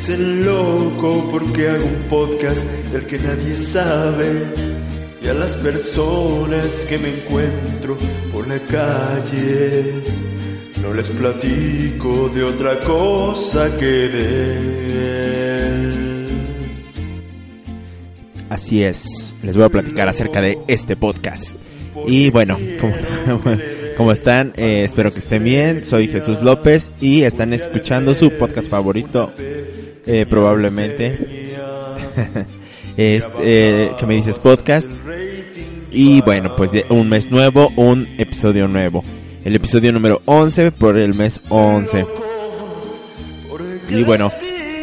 dicen loco porque hago un podcast del que nadie sabe. Y a las personas que me encuentro por la calle, no les platico de otra cosa que de él. Así es, les voy a platicar acerca de este podcast. Y bueno, ¿cómo, están? Eh, espero que estén bien. Soy Jesús López y están escuchando su podcast favorito, eh, probablemente. es, eh, que me dices podcast. Y bueno, pues un mes nuevo, un episodio nuevo. El episodio número 11 por el mes 11. Y bueno,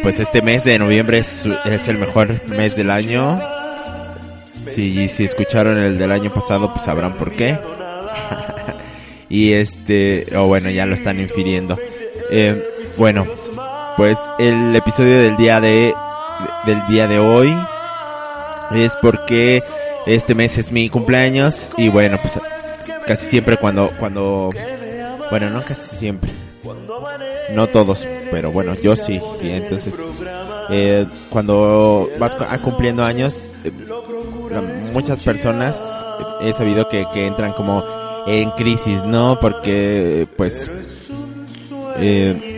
pues este mes de noviembre es, es el mejor mes del año si, si escucharon el del año pasado, pues sabrán por qué. y este, o bueno, ya lo están infiriendo. Eh, bueno, pues el episodio del día de del día de hoy es porque este mes es mi cumpleaños y bueno, pues casi siempre cuando cuando bueno, no casi siempre. No todos, pero bueno, yo sí. Y entonces, eh, cuando vas cumpliendo años, eh, muchas personas he sabido que, que entran como en crisis, ¿no? Porque, pues, eh,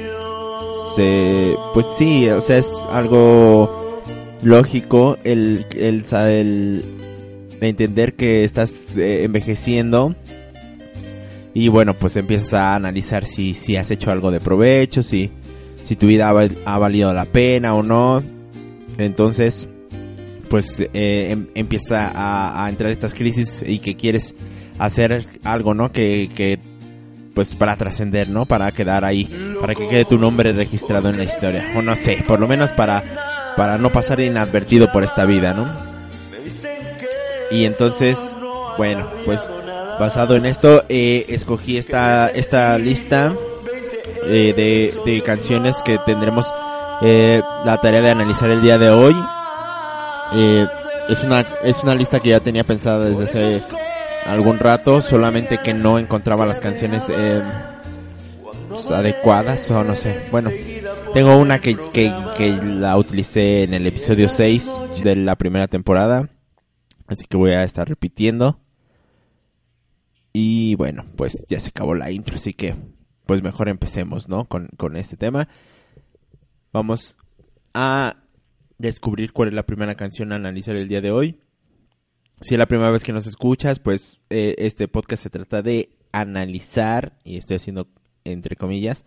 se, pues sí, o sea, es algo lógico el, el, el, entender que estás eh, envejeciendo y bueno, pues empiezas a analizar si, si has hecho algo de provecho, si, si tu vida ha, ha valido la pena o no. Entonces, pues eh, em, empieza a, entrar estas crisis y que quieres hacer algo, ¿no? Que, que pues para trascender, ¿no? Para quedar ahí, para que quede tu nombre registrado en la historia. O no sé, por lo menos para, para no pasar inadvertido por esta vida, ¿no? Y entonces, bueno, pues basado en esto, eh, escogí esta, esta lista eh, de, de canciones que tendremos eh, la tarea de analizar el día de hoy. Eh, es una es una lista que ya tenía pensada desde hace algún rato, solamente que no encontraba las canciones eh, pues, adecuadas o no sé. Bueno, tengo una que, que, la utilicé en el episodio 6 de la primera temporada, así que voy a estar repitiendo. Y bueno, pues ya se acabó la intro, así que pues mejor empecemos, ¿no? Con, con este tema. Vamos a descubrir cuál es la primera canción a analizar el día de hoy. Si es la primera vez que nos escuchas, pues eh, este podcast se trata de analizar, y estoy haciendo entre comillas,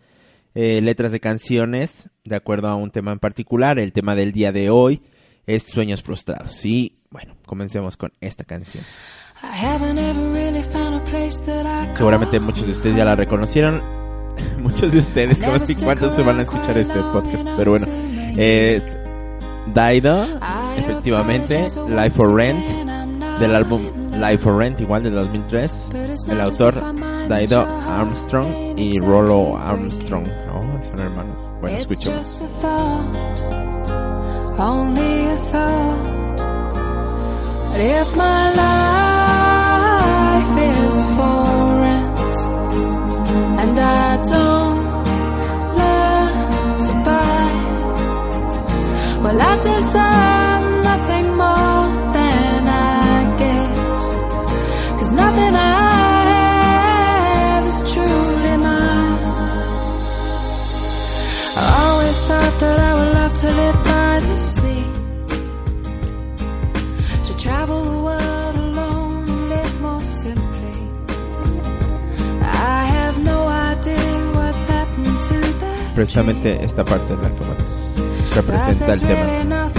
eh, letras de canciones de acuerdo a un tema en particular. El tema del día de hoy es Sueños Frustrados. Y bueno, comencemos con esta canción. Seguramente muchos de ustedes ya la reconocieron. muchos de ustedes, no sé cuántos se van a escuchar este podcast, pero bueno, es Daido, efectivamente, Life for Rent, del álbum Life for Rent, igual de 2003. El autor Daido Armstrong y Rollo Armstrong. Oh, son hermanos. Bueno, escuchemos. Only a thought. If my life is for rent and I don't Well, I deserve Precisamente esta parte de la que representa el tema.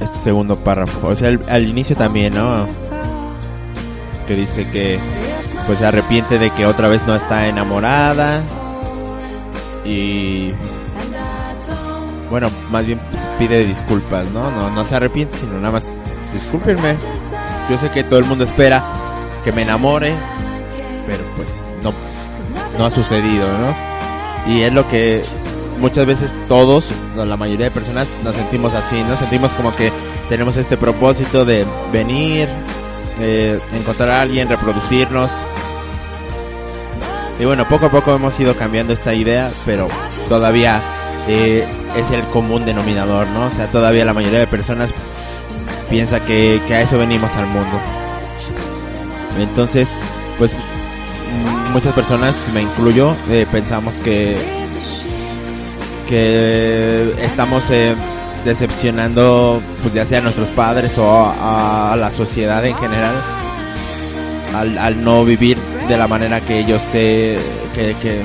Este segundo párrafo, o sea, al inicio también, ¿no? Que dice que pues se arrepiente de que otra vez no está enamorada y bueno, más bien pide disculpas, ¿no? No no se arrepiente, sino nada más discúlpenme. Yo sé que todo el mundo espera que me enamore, no ha sucedido, ¿no? Y es lo que muchas veces todos, la mayoría de personas nos sentimos así, ¿no? Sentimos como que tenemos este propósito de venir, encontrar a alguien, reproducirnos Y bueno, poco a poco hemos ido cambiando esta idea, pero todavía eh, es el común denominador, ¿no? O sea, todavía la mayoría de personas piensa que, que a eso venimos al mundo. Entonces, pues muchas personas, me incluyo, eh, pensamos que que estamos eh, decepcionando, pues ya sea a nuestros padres o a, la sociedad en general, al, no vivir de la manera que ellos se, que, que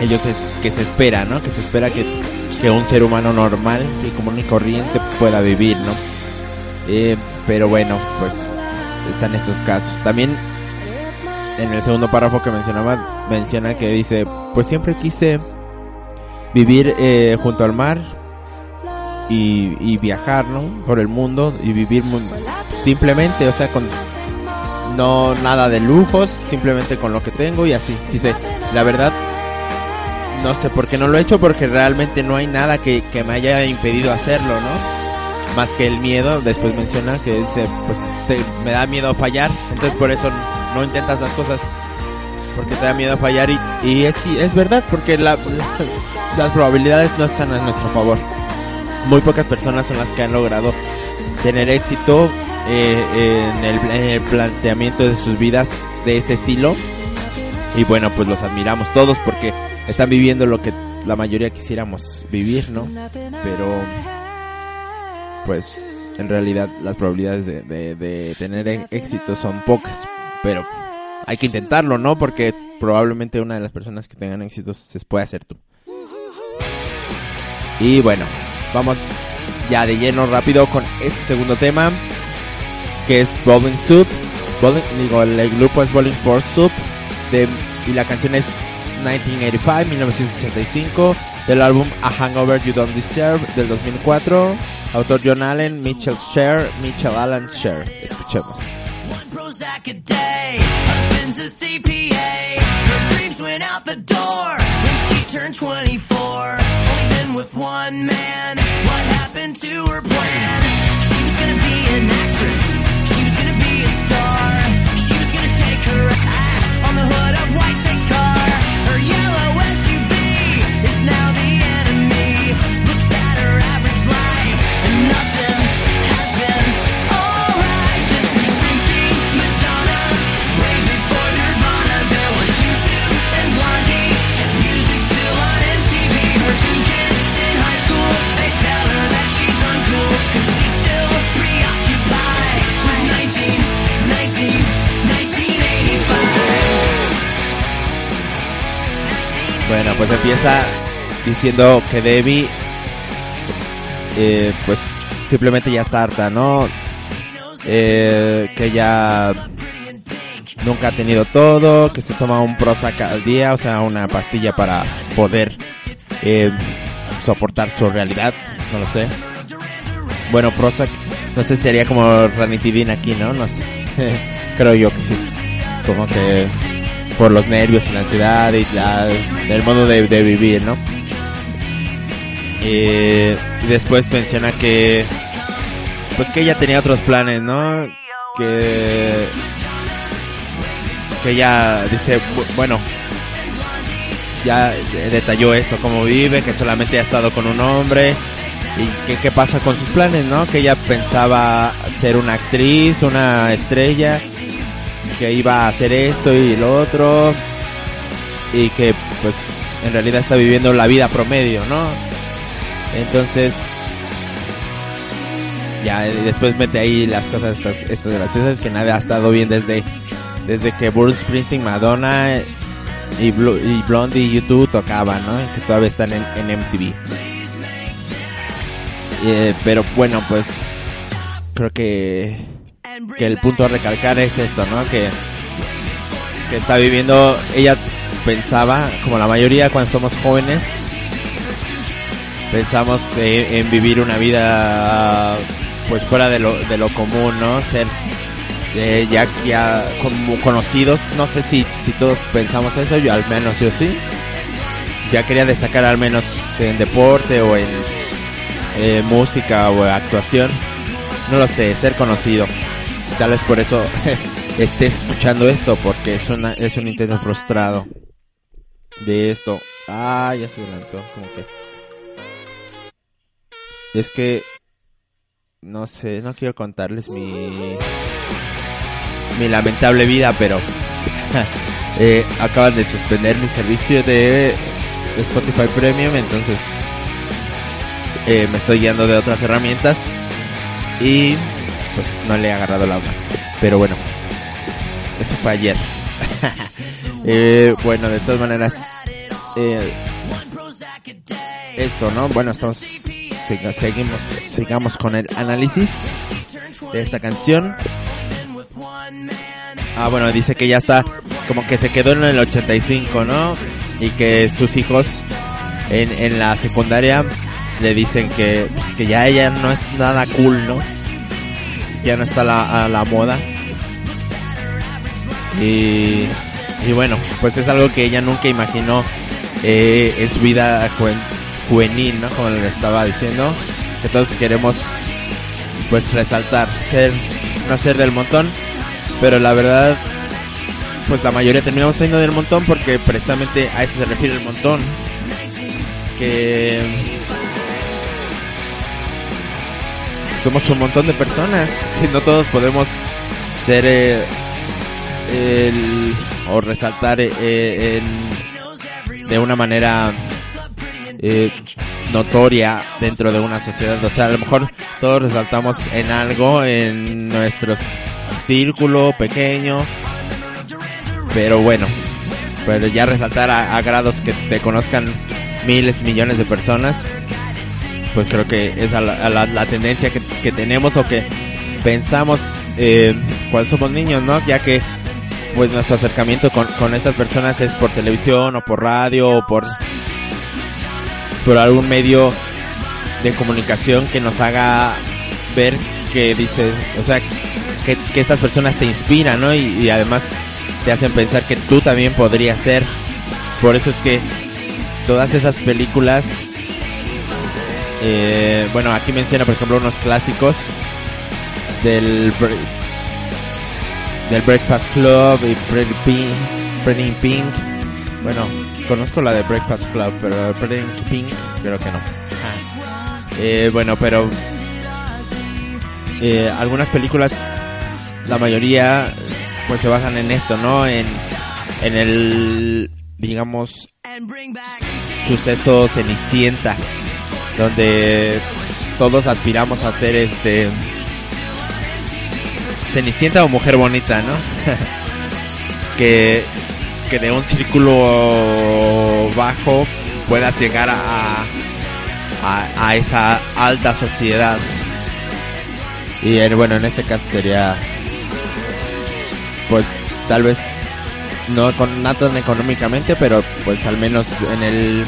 ellos que se espera, ¿no? Que se espera que, que un ser humano normal y común y corriente pueda vivir, ¿no? Eh, pero bueno, pues están estos casos. También en el segundo párrafo que mencionaba, menciona que dice, pues siempre quise vivir eh, junto al mar y, viajar, ¿no? Por el mundo y vivir simplemente, o sea, con no nada de lujos, simplemente con lo que tengo y así. Dice, la verdad, no sé por qué no lo he hecho, porque realmente no hay nada que, que me haya impedido hacerlo, ¿no? Más que el miedo, después menciona que dice, pues me da miedo fallar, entonces por eso no intentas las cosas porque te da miedo fallar y, y es, es verdad porque la, las probabilidades no están a nuestro favor. Muy pocas personas son las que han logrado tener éxito eh, en, el, planteamiento de sus vidas de este estilo y bueno pues los admiramos todos porque están viviendo lo que la mayoría quisiéramos vivir, ¿no? Pero pues en realidad las probabilidades de, de tener éxito son pocas, pero hay que intentarlo, ¿no? Porque probablemente una de las personas que tengan éxito se puede hacer tú. Y bueno, vamos ya de lleno rápido con este segundo tema, que es Bowling Soup. digo, el grupo es Bowling for Soup y la canción es 1985, 1985, del álbum A Hangover You Don't Deserve del 2004. Autor John Allen, Mitchell Share, Mitchell Allen Share. Escuchemos. Prozac a day. Husband's a CPA. Her dreams went out the door when she turned 24. Only been with one man. What happened to her plan? She was gonna be an actress. She was gonna be a star. She was gonna shake her ass on the hood of White Snake's car. Pues empieza diciendo que Debbie, eh, pues simplemente ya está harta, ¿no? Eh, que ya nunca ha tenido todo, que se toma un Prozac al día, o sea, una pastilla para poder eh, soportar su realidad, no lo sé. Bueno, Prozac, no sé, sería como ranitidina aquí, ¿no? No sé, creo yo que sí. Como que por los nervios y la ansiedad y la, el modo de, vivir, ¿no? y después menciona que pues que ella tenía otros planes, ¿no? Que que ella dice, bueno, ya detalló esto, cómo vive, que solamente ha estado con un hombre y que qué pasa con sus planes, ¿no? Que ella pensaba ser una actriz, una estrella que iba a hacer esto y lo otro y que pues en realidad está viviendo la vida promedio, ¿no? Entonces ya después mete ahí las cosas estas, estas graciosas que nadie ha estado bien desde desde que Bruce Springsteen, Madonna y, y Blondie y YouTube tocaban, ¿no? Que todavía están en, MTV. Eh, pero bueno, pues creo que que el punto a recalcar es esto, ¿no? Que, que está viviendo, ella pensaba, como la mayoría cuando somos jóvenes, pensamos en vivir una vida pues fuera de lo, de lo común, ¿no? Ser eh, ya, ya como conocidos, no sé si, si todos pensamos eso, yo al menos yo sí. Ya quería destacar al menos en deporte o en eh, música o actuación. No lo sé, ser conocido tal vez por eso estés escuchando esto porque es una es un intento frustrado de esto. Ah, ya se adelantó, como que es que no sé, no quiero contarles mi mi lamentable vida, pero eh, acaban de suspender mi servicio de Spotify Premium, entonces eh, me estoy guiando de otras herramientas y pues no le he agarrado la mano. Pero bueno, eso fue ayer. eh, bueno, de todas maneras, eh, esto, ¿no? Bueno, estamos seguimos sigamos con el análisis de esta canción. Ah, bueno, dice que ya está como que se quedó en el 85, ¿no? Y que sus hijos en, en la secundaria le dicen que, pues, que ya ella no es nada cool, ¿no? Ya no está la, a la moda. Y, y bueno, pues es algo que ella nunca imaginó eh, en su vida juvenil, ¿no? Como le estaba diciendo, que todos queremos pues resaltar, ser, no ser del montón, pero la verdad, pues la mayoría terminamos siendo del montón porque precisamente a eso se refiere el montón. Que somos un montón de personas y no todos podemos ser eh, el, o resaltar eh, de una manera eh, notoria dentro de una sociedad. O sea, a lo mejor todos resaltamos en algo en nuestro círculo pequeño, pero bueno, pues ya resaltar a, grados que te conozcan miles, millones de personas, pues creo que es la, tendencia que, tenemos o que pensamos eh, cuando somos niños, ¿no? Ya que pues nuestro acercamiento con, con estas personas es por televisión o por radio o por, por algún medio de comunicación que nos haga ver que dice, o sea, que, que estas personas te inspiran, ¿no? Y, además te hacen pensar que tú también podrías ser. Por eso es que todas esas películas, eh, bueno, aquí menciona por ejemplo unos clásicos del del Breakfast Club y Pretty Pink, Pretty Pink. Bueno, conozco la de Breakfast Club, pero Pretty Pink creo que no. Ah. Eh, bueno, pero eh, algunas películas, la mayoría, pues se basan en esto, ¿no? En, en el, digamos, suceso Cenicienta, donde todos aspiramos a ser este Cenicienta o Mujer Bonita, ¿no? que, que de un círculo bajo puedas llegar a, a, esa alta sociedad. Y bueno, en este caso sería, pues tal vez no con nada económicamente, pero pues al menos en el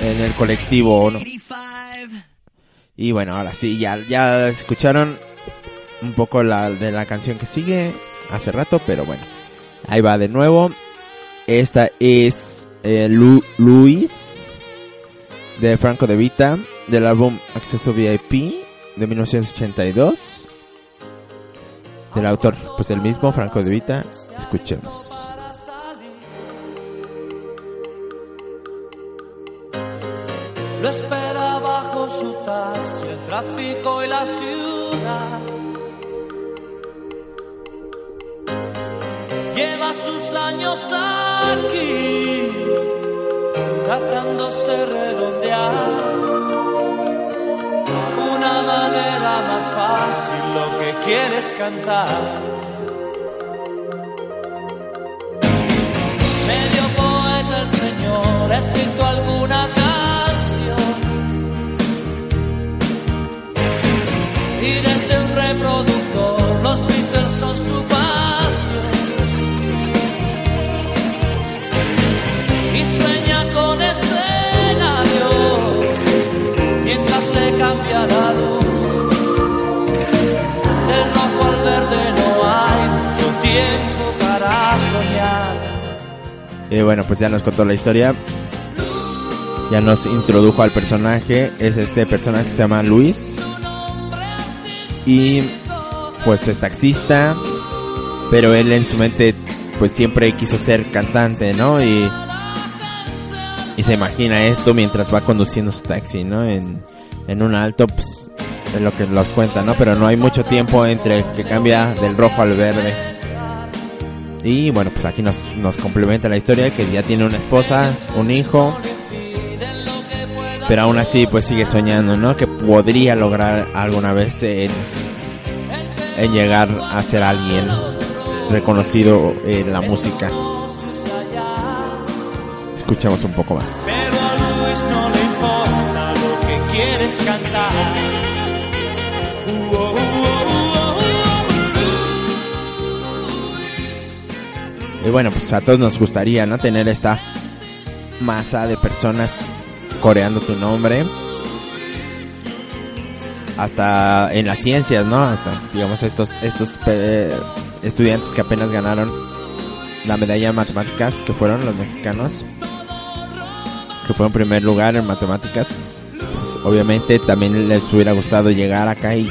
en el colectivo, ¿no? Y bueno, ahora sí, ya ya escucharon un poco la de la canción que sigue hace rato, pero bueno, ahí va de nuevo. Esta es eh, Luis de Franco de Vita del álbum Acceso VIP de 1982 del autor, pues el mismo Franco de Vita. Escuchemos. Lo espera bajo su taxi, el tráfico y la ciudad lleva sus años aquí, tratándose redondear una manera más fácil lo que quieres cantar. Medio poeta el Señor ha escrito alguna canción y desde un reproductor los Beatles son su pasión. y sueña con escenarios mientras le cambia la luz. Del rojo al verde no hay mucho tiempo para soñar. Y bueno, pues ya nos contó la historia. Ya nos introdujo al personaje. Es este personaje que se llama Luis. Y pues es taxista. pero él en su mente pues siempre quiso ser cantante, ¿no? Y, y se imagina esto mientras va conduciendo su taxi, ¿no? En, en un alto, pues es lo que nos cuenta, ¿no? Pero no hay mucho tiempo entre que cambia del rojo al verde. Y bueno, pues aquí nos, nos complementa la historia que ya tiene una esposa, un hijo, pero aún así pues sigue soñando, ¿no? Que podría lograr alguna vez en, en llegar a ser alguien reconocido en la música. Escuchemos un poco más. Pero a Luis no le importa lo que quieres cantar. Uh, oh, Y bueno, pues a todos nos gustaría, ¿no? Tener esta masa de personas coreando tu nombre. Hasta en las ciencias, ¿no? Hasta, digamos, estos, estos estudiantes que apenas ganaron la medalla de matemáticas, que fueron los mexicanos, que fueron primer lugar en matemáticas. Pues, obviamente también les hubiera gustado llegar acá y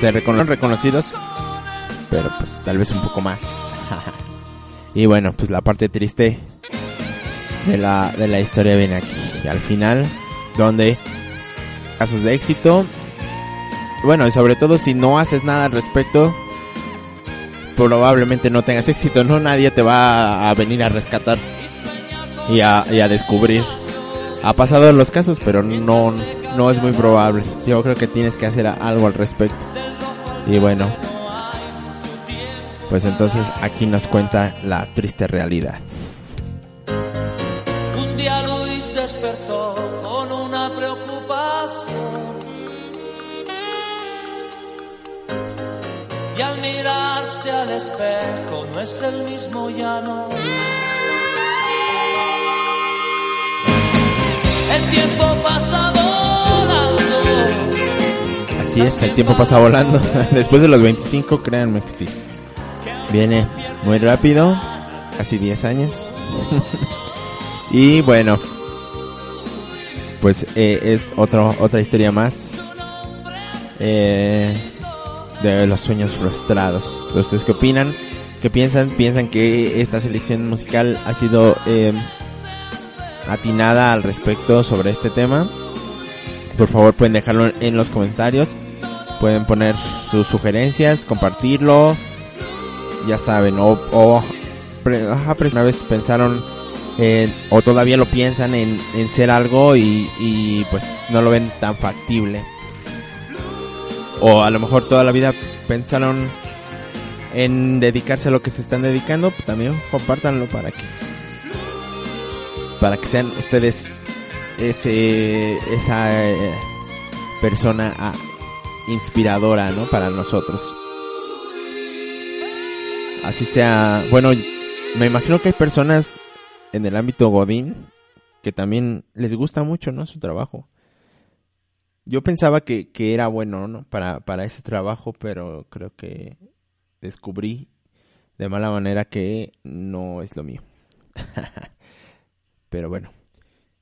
ser recono- reconocidos, pero pues tal vez un poco más. y bueno, pues la parte triste de la, de la historia viene aquí. Y al final, donde casos de éxito. Bueno, y sobre todo si no haces nada al respecto, probablemente no tengas éxito, ¿no? Nadie te va a venir a rescatar y a, y a descubrir. Ha pasado los casos, pero no, no es muy probable. Yo creo que tienes que hacer algo al respecto. Y bueno, pues entonces aquí nos cuenta la triste realidad. Luis despertó con una preocupación. Y al mirarse al espejo no es el mismo ya no. El tiempo pasa volando. Así es, el tiempo pasa volando. Después de los 25, créanme que sí. Viene muy rápido, casi 10 años. y bueno, pues eh, es otro, otra historia más eh, de los sueños frustrados. ¿Ustedes qué opinan? ¿Qué piensan? ¿Piensan que esta selección musical ha sido eh, atinada al respecto sobre este tema? Por favor pueden dejarlo en los comentarios. Pueden poner sus sugerencias, compartirlo. Ya saben, o, o ajá, una vez pensaron en- o todavía lo piensan en, en ser algo y, y pues no lo ven tan factible. O a lo mejor toda la vida pensaron en dedicarse a lo que se están dedicando, pues también compártanlo para que para que sean ustedes ese esa eh, persona ah, inspiradora, ¿no? Para nosotros. Así sea, bueno, me imagino que hay personas en el ámbito Godín que también les gusta mucho, ¿no? Su trabajo. Yo pensaba que, que era bueno, ¿no? Para, para ese trabajo, pero creo que descubrí de mala manera que no es lo mío. pero bueno,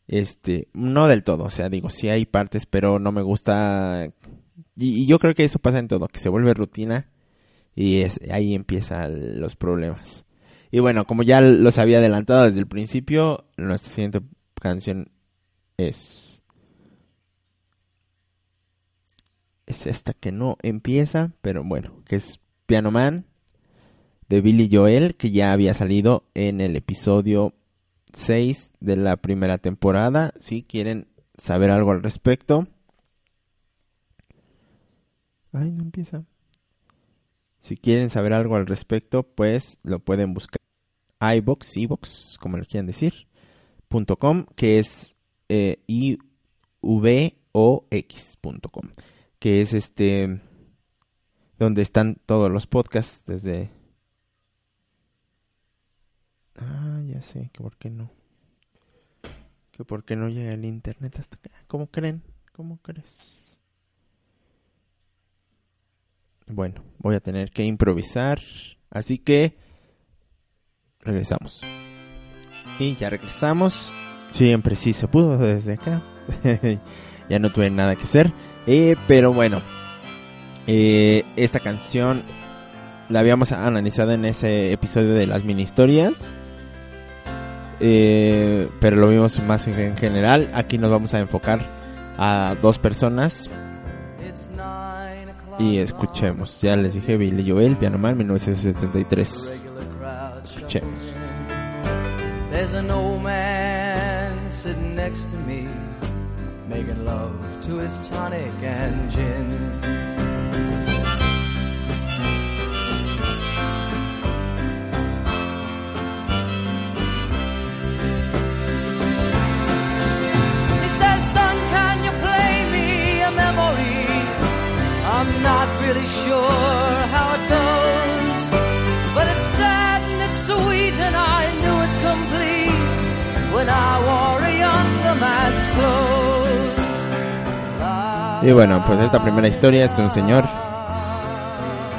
este, no del todo, o sea, digo, sí hay partes, pero no me gusta. Y, y yo creo que eso pasa en todo, que se vuelve rutina y es ahí empiezan los problemas. Y bueno, como ya los había adelantado desde el principio, nuestra siguiente canción es es esta que no empieza, pero bueno, que es Piano Man de Billy Joel, que ya había salido en el episodio 6 de la primera temporada. Si quieren saber algo al respecto. Ay, no empieza. Si quieren saber algo al respecto, pues lo pueden buscar. iBox, iBox, como lo quieran decir, punto .com, que es eh, ivox.com, que es este donde están todos los podcasts desde Ah, ya sé, que por qué no. Que por qué no llega el internet hasta acá. ¿Cómo creen? ¿Cómo crees? Bueno, voy a tener que improvisar. Así que regresamos. Y ya regresamos. Siempre sí se pudo desde acá. ya no tuve nada que hacer. Eh, pero bueno, eh, esta canción la habíamos analizado en ese episodio de las mini historias. Eh, pero lo vimos más en general. Aquí nos vamos a enfocar a dos personas. Y escuchemos. Ya les dije Billy Joel, Piano Man, 1973. Escuchemos. There's an old man sitting next to me, making love to his tonic and gin. I'm not really sure how it goes, but it's sad and it's sweet, and I knew it complete when I wore a younger man's clothes. Y bueno, pues esta primera historia es de un señor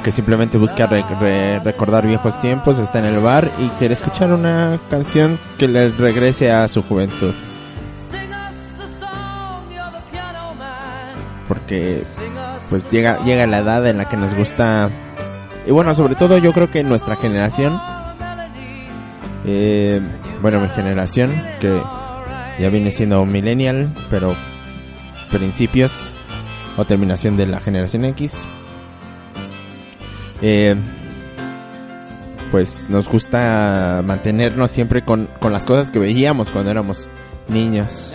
que simplemente busca re- re- recordar viejos tiempos, está en el bar y quiere escuchar una canción que le regrese a su juventud. Porque pues llega, llega la edad en la que nos gusta... Y bueno, sobre todo yo creo que nuestra generación, eh, bueno, mi generación, que ya viene siendo millennial, pero principios o terminación de la generación X. Eh, pues nos gusta mantenernos siempre con, con las cosas que veíamos cuando éramos niños.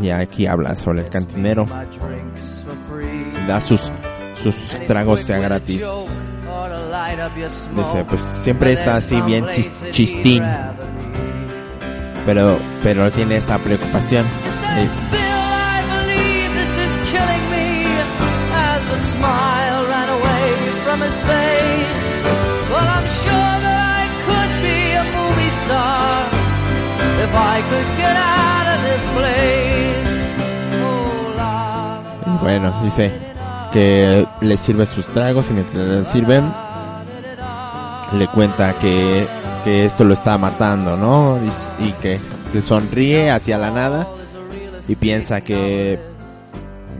Y aquí habla sobre el cantinero, da sus, sus tragos quick ya with a gratis. Dice, pues siempre está así bien chis- chistín, pero, pero tiene esta preocupación. Star if I could get out of this place. Bueno, dice que le sirve sus tragos y mientras le sirven le cuenta que, que esto lo está matando, ¿no? Y, que se sonríe hacia la nada y piensa que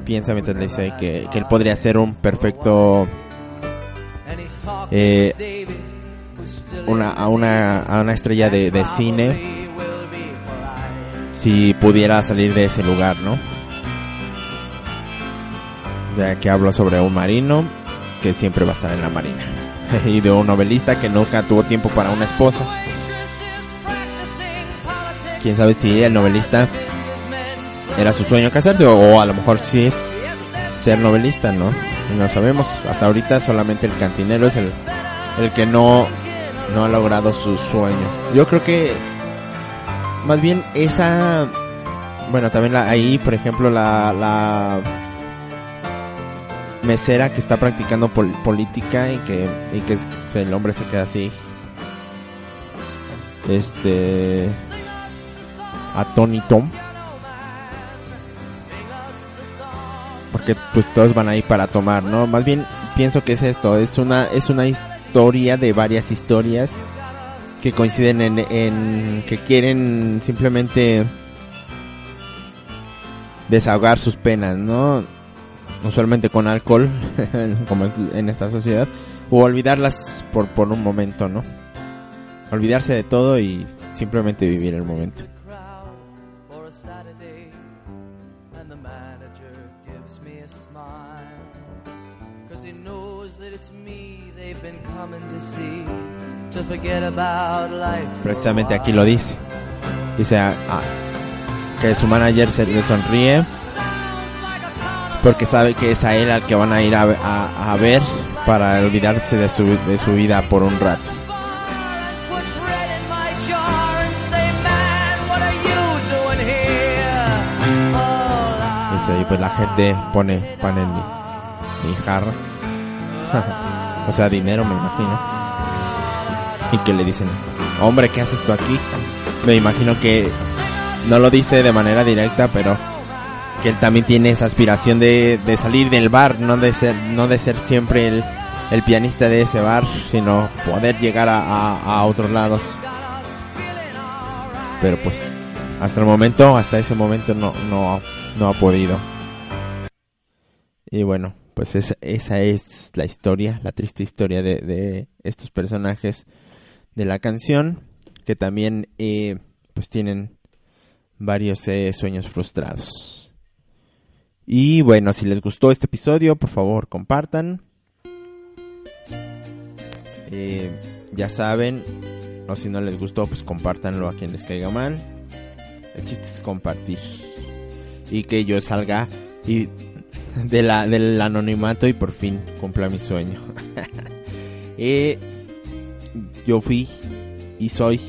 piensa mientras le dice que, que él podría ser un perfecto Eh, una, a una a una estrella de, de cine si pudiera salir de ese lugar, ¿no? Que hablo sobre un marino que siempre va a estar en la marina. y de un novelista que nunca tuvo tiempo para una esposa. Quién sabe si el novelista era su sueño casarse o, a lo mejor sí es ser novelista, ¿no? No sabemos. Hasta ahorita solamente el cantinero es el, el que no, no ha logrado su sueño. Yo creo que más bien esa bueno también la, ahí por ejemplo la, la mesera que está practicando pol- política y que y que el hombre se queda así. Este atónito porque pues todos van ahí para tomar no más bien pienso que es esto es una es una historia de varias historias que coinciden en, en que quieren simplemente desahogar sus penas, ¿no? Usualmente con alcohol, como en esta sociedad, o olvidarlas por, por un momento, ¿no? Olvidarse de todo y simplemente vivir el momento. a a a Precisamente aquí lo dice. Dice ah, ah, que su manager se le sonríe porque sabe que es a él al que van a ir a, a- ver para olvidarse de su, de su vida por un rato. Y pues la gente pone pan en mi, mi jarra. o sea, dinero me imagino. Y que le dicen, hombre, ¿qué haces tú aquí? Me imagino que no lo dice de manera directa, pero que él también tiene esa aspiración de, de salir del bar, no de ser, no de ser siempre el, el pianista de ese bar, sino poder llegar a, a, a otros lados. Pero pues, hasta el momento, hasta ese momento no, no, no ha podido. Y bueno, pues esa, esa es la historia, la triste historia de, de estos personajes de la canción, que también eh, pues tienen varios eh, sueños frustrados. Y bueno, si les gustó este episodio, por favor compartan. Eh, ya saben, o si no les gustó, pues compártanlo a quien les caiga mal. El chiste es compartir. Y que yo salga y de la, del anonimato y por fin cumpla mi sueño. Eh, yo fui y soy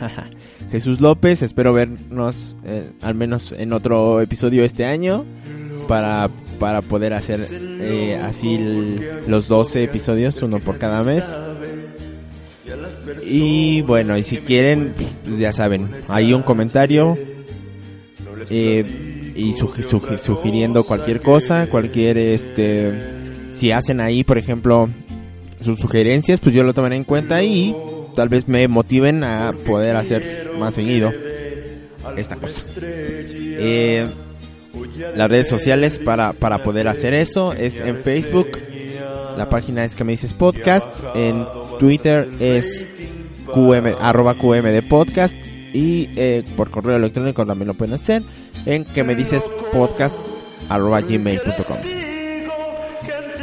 Jesús López. Espero vernos eh, al menos en otro episodio este año para, para poder hacer eh, así los 12 episodios, uno por cada mes. Y bueno, y si quieren, pues ya saben, hay un comentario eh, y sugi- sugiriendo cualquier cosa, cualquier este, si hacen ahí, por ejemplo, sus sugerencias, pues yo lo tomaré en cuenta y tal vez me motiven a poder hacer más seguido esta cosa. Eh, las redes sociales para, para poder hacer eso es en Facebook, la página es que me dices podcast, en Twitter es QM, arroba QM de podcast. Y eh, por correo electrónico también lo pueden hacer en que me dices podcast arroba gmail.com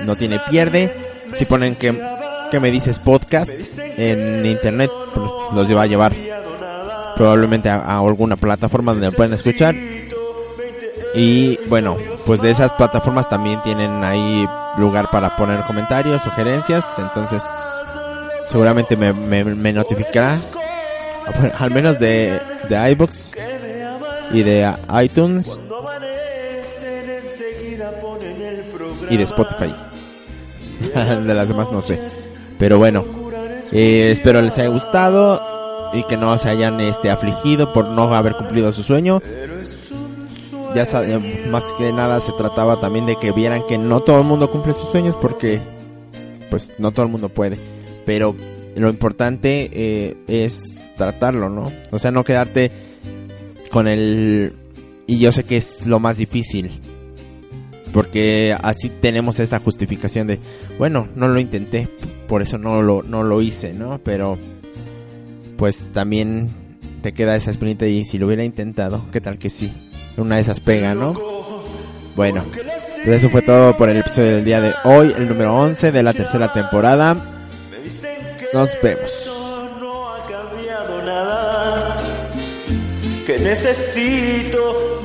no tiene pierde. Si ponen que, que me dices podcast en internet pues, los va a llevar. probablemente a, a alguna plataforma donde pueden escuchar. Y bueno pues de esas plataformas también tienen ahí lugar para poner comentarios sugerencias. Entonces seguramente me, me, me notificará. Al menos de, de iBox y de iTunes. Y de Spotify. de las demás no sé. Pero bueno, eh, espero les haya gustado y que no se hayan este afligido por no haber cumplido su sueño. Ya eh, más que nada se trataba también de que vieran que no todo el mundo cumple sus sueños porque pues no todo el mundo puede. Pero lo importante eh, es tratarlo, ¿no? O sea, no quedarte con el... Y yo sé que es lo más difícil. Porque así tenemos esa justificación de, bueno, no lo intenté, por eso no lo, no lo hice, ¿no? Pero, pues también te queda esa espinita y si lo hubiera intentado, ¿qué tal que sí? Una de esas pega, ¿no? Bueno, pues eso fue todo por el episodio del día de hoy, el número 11 de la tercera temporada. Nos vemos. Que necesito